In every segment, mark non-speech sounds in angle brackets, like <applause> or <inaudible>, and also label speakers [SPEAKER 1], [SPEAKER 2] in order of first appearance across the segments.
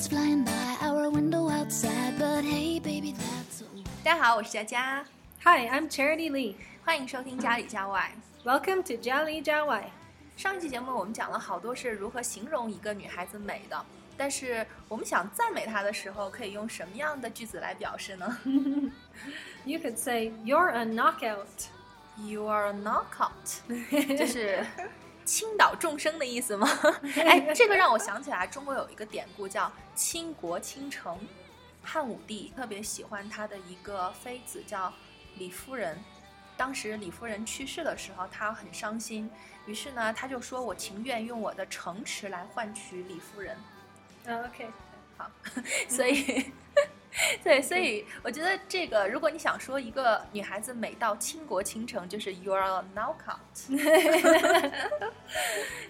[SPEAKER 1] away. The world's flying by our window outside, but hey, baby, that's okay.
[SPEAKER 2] 大家好，我是佳佳，
[SPEAKER 3] Hi, I'm Charity Lee.
[SPEAKER 2] 欢迎收听家里家外。
[SPEAKER 3] Welcome to Jali Jawai.
[SPEAKER 2] 上一期节目我们讲了好多是如何形容一个女孩子美的，但是我们想赞美她的时候，可以用什么样的句子来表示呢 <laughs>
[SPEAKER 3] You could say, You're a knockout.
[SPEAKER 2] ？You are a knockout，就是 <laughs> 倾倒众生的意思吗？<laughs> 哎，这个让我想起来，中国有一个典故叫“倾国倾城”。汉武帝特别喜欢他的一个妃子叫李夫人，当时李夫人去世的时候，他很伤心，于是呢，他就说：“我情愿用我的城池来换取李夫人。”
[SPEAKER 3] Oh, okay.
[SPEAKER 2] 好，<laughs> 所以，对，所以我觉得这个，如果你想说一个女孩子美到倾国倾城，就是 you are a knockout。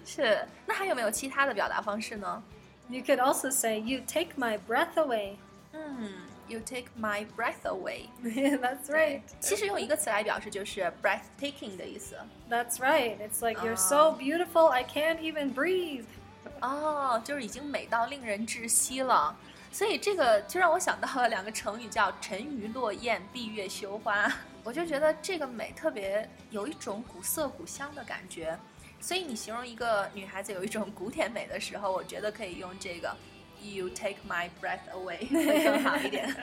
[SPEAKER 2] 是，那还有没有其他的表达方式呢
[SPEAKER 3] ？You could also say, You take my breath away.
[SPEAKER 2] 嗯，you take my breath away。
[SPEAKER 3] That's right.
[SPEAKER 2] 其实用一个词来表示就是 breathtaking 的意思。
[SPEAKER 3] That's right. It's like, You're so beautiful, I can't even breathe.
[SPEAKER 2] 哦，就是已经美到令人窒息了。所以这个就让我想到了两个成语，叫“沉鱼落雁”、“闭月羞花”。我就觉得这个美特别有一种古色古香的感觉。所以你形容一个女孩子有一种古典美的时候，我觉得可以用这个 “You take my breath away” <laughs> 会更好一点。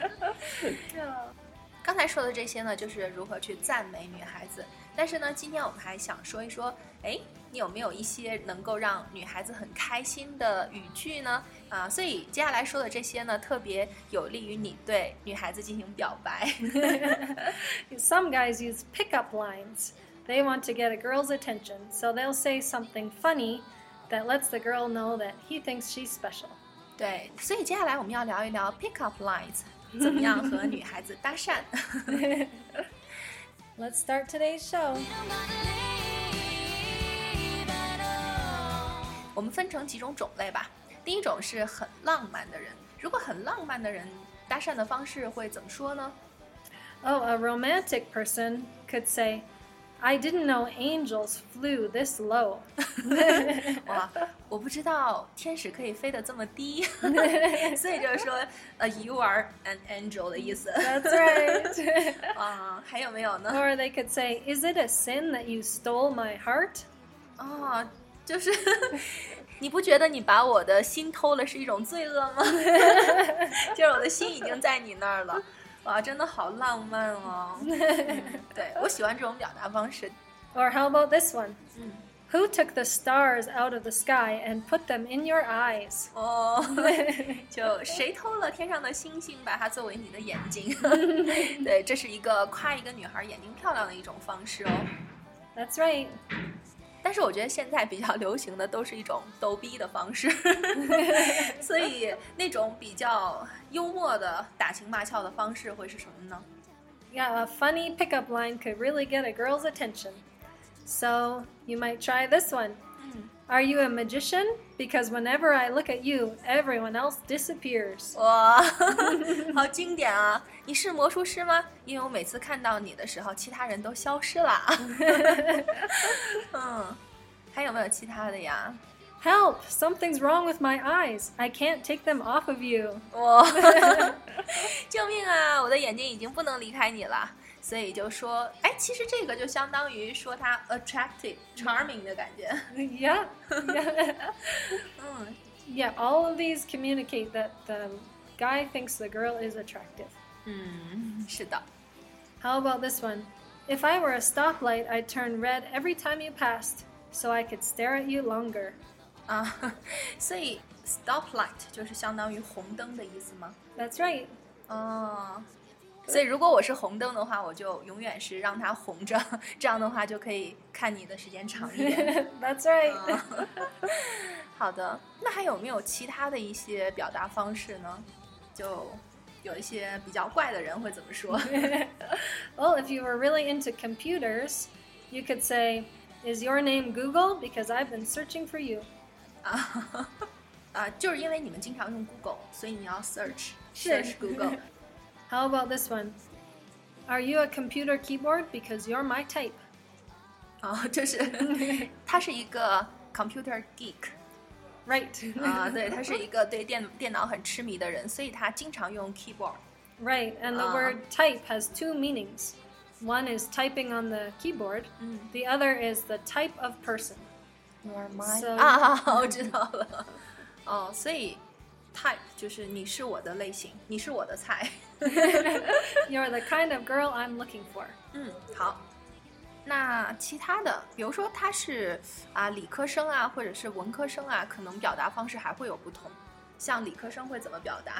[SPEAKER 2] <laughs> 刚才说的这些呢，就是如何去赞美女孩子。但是呢，今天我们还想说一说，哎，你有没有一些能够让女孩子很开心的语句呢？啊，所以接下来说的这些呢，特别有利于你对女孩子进行表白。
[SPEAKER 3] Some guys use pickup lines. They want to get a girl's attention, so they'll say something funny that lets the girl know that he thinks she's special.
[SPEAKER 2] 对，所以接下来我们要聊一聊 pick up lines，怎么样和女孩子搭讪。
[SPEAKER 3] Let's start today's show.
[SPEAKER 2] 我们分成几种种类吧。第一种是很浪漫的人，如果很浪漫的人搭讪的方式会怎么说呢？
[SPEAKER 3] Oh, a romantic person could say, I didn't know angels flew this low.
[SPEAKER 2] 哇，我不知道天使可以飞得这么低，所以就是说，呃，you are <laughs> <laughs> an angel 的意思。
[SPEAKER 3] That's right.
[SPEAKER 2] 啊，还有没有呢？
[SPEAKER 3] or <laughs> they could say, Is it a sin that you stole my heart?
[SPEAKER 2] 啊， 就是 <laughs> 你不觉得你把我的心偷了是一种罪恶吗？<laughs> 就是我的心已经在你那儿了。哇，真的好浪漫哦！嗯对我喜欢这种表达方式。
[SPEAKER 3] Or how about this one?
[SPEAKER 2] Mm.
[SPEAKER 3] Who took the stars out of the sky and put them in your eyes?
[SPEAKER 2] 哦，<laughs> 就谁偷了天上的星星，把它作为你的眼睛？对，这是一个夸一个女孩眼睛漂亮的一种方式哦。
[SPEAKER 3] That's right.
[SPEAKER 2] 但是我觉得现在比较流行的都是一种逗逼的方式，所以那种比较幽默的打情骂俏的方式会是什么呢
[SPEAKER 3] ？Yeah, a funny pickup line could really get a girl's attention. So you might try this one. Are you a magician? Because whenever I look at you, everyone else disappears. <laughs>
[SPEAKER 2] 哇，好经典啊！你是魔术师吗？因为我每次看到你的时候，其他人都消失了。嗯，还有没有其他的呀？
[SPEAKER 3] Help! <laughs> Something's wrong with my eyes. I can't take them off of you.
[SPEAKER 2] 哇，救命啊！我的眼睛已经不能离开你了。 <laughs> 所以就说，哎，其实这个就相当于说他 attractive、charming 的感觉。
[SPEAKER 3] yeah. <laughs> yeah.
[SPEAKER 2] 嗯， <laughs>
[SPEAKER 3] Yeah, all of these communicate that the guy thinks the girl is attractive.
[SPEAKER 2] 嗯，是的。
[SPEAKER 3] How about this one? If I were a stoplight, I'd turn red every time you passed, so I could stare at you longer. <laughs>
[SPEAKER 2] 啊，所以 stoplight 就是相当于红灯的意思吗？
[SPEAKER 3] That's right.
[SPEAKER 2] 哦， 所以如果我是红灯的话，我就永远是让它红着，这样的话就可以看你的时间长一点。
[SPEAKER 3] That's right.
[SPEAKER 2] 啊好的，那还有没有其他的一些表达方式呢？就有一些比较怪的人会怎么说
[SPEAKER 3] ？well, if you were really into computers, you could say, Is your name Google? Because I've been searching for you.
[SPEAKER 2] 啊啊，就是因为你们经常用 Google，所以你要 search
[SPEAKER 3] 是
[SPEAKER 2] search Google。
[SPEAKER 3] How about this one? Are you a computer keyboard? Because you're my type. <laughs>
[SPEAKER 2] 啊，就是他是一个 <laughs> computer geek，
[SPEAKER 3] Right. <laughs>
[SPEAKER 2] 啊，对他是一个对电电脑很痴迷的人，所以他经常用 keyboard。
[SPEAKER 3] right. And the
[SPEAKER 2] Ah.
[SPEAKER 3] word type has two meanings. One is typing on the keyboard. The other is the type of person.
[SPEAKER 2] You're mine
[SPEAKER 3] So-
[SPEAKER 2] 啊，我知道了。哦，所以 type 就是你是我的类型，你是我的菜。 <laughs>
[SPEAKER 3] You're the kind of girl I'm looking for.
[SPEAKER 2] 嗯，好。那其他的，比如说他是啊理科生啊，或者是文科生啊，可能表达方式还会有不同。像理科生会怎么表达？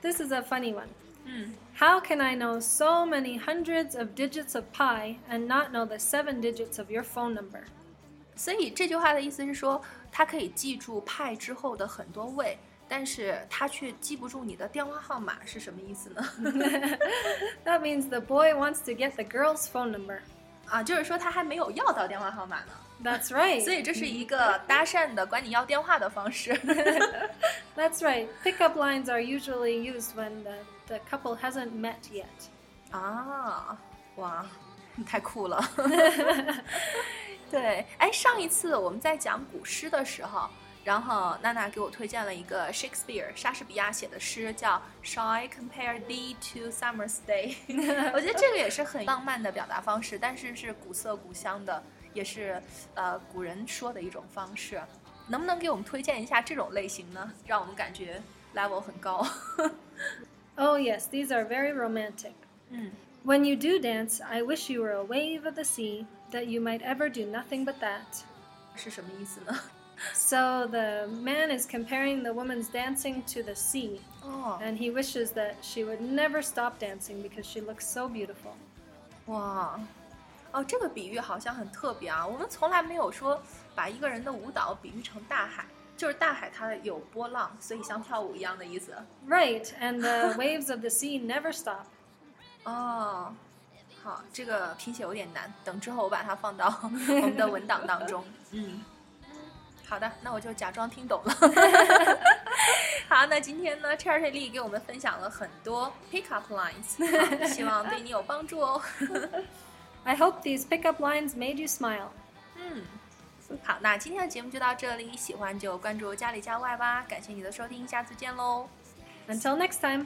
[SPEAKER 3] This <laughs> is a funny one.
[SPEAKER 2] 嗯
[SPEAKER 3] How can I know so many hundreds of digits of pi and not know the seven digits of your phone number?
[SPEAKER 2] 所以这句话的意思是说，他可以记住派之后的很多位， 但是他却记不住你的电话号码，是什么意思呢
[SPEAKER 3] ？That means the boy wants to get the girl's phone number.
[SPEAKER 2] 啊，就是说他还没有要到电话号码呢。
[SPEAKER 3] That's right.
[SPEAKER 2] 所以这是一个搭讪的管你要电话的方式。
[SPEAKER 3] That's right. Pickup lines are usually used when the, the couple hasn't met yet.
[SPEAKER 2] 啊，哇，你太酷了！对，哎，上一次我们在讲古诗的时候，然后娜娜给我推荐了一个 Shakespeare 莎士比亚写的诗，叫 Shall I compare thee to summer's day？我觉得这个也是很浪漫的表达方式，但是是古色古香的，也是呃古人说的一种方式。能不能给我们推荐一下这种类型呢？让我们感觉 <laughs> level 很<laughs> 高。
[SPEAKER 3] Oh, yes, these are very romantic.
[SPEAKER 2] 嗯
[SPEAKER 3] When you do dance, I wish you were a wave of the sea, that you might ever do nothing but that. <laughs>
[SPEAKER 2] 是什么意思呢？
[SPEAKER 3] So the man is comparing the woman's dancing to the sea,
[SPEAKER 2] 哦
[SPEAKER 3] and he wishes that she would never stop dancing because she looks so beautiful.
[SPEAKER 2] 哇，哦，这个比喻好像很特别啊！我们从来没有说把一个人的舞蹈比喻成大海，就是大海它有波浪，所以像跳舞一样的意思。
[SPEAKER 3] Right, and the <laughs> waves of the sea never stop.
[SPEAKER 2] 哦，好，这个拼写有点难，等之后我把它放到我们的文档当中。嗯， <laughs> 好的，那我就假装听懂了。好，那今天呢，Charity Lee 给我们分享了很多 pickup lines，希望对你有帮助哦。
[SPEAKER 3] I hope these pickup lines made you smile.
[SPEAKER 2] 嗯，好，那今天的节目就到这里，喜欢就关注家里家外吧，感谢你的收听，下次见喽。
[SPEAKER 3] Until next time.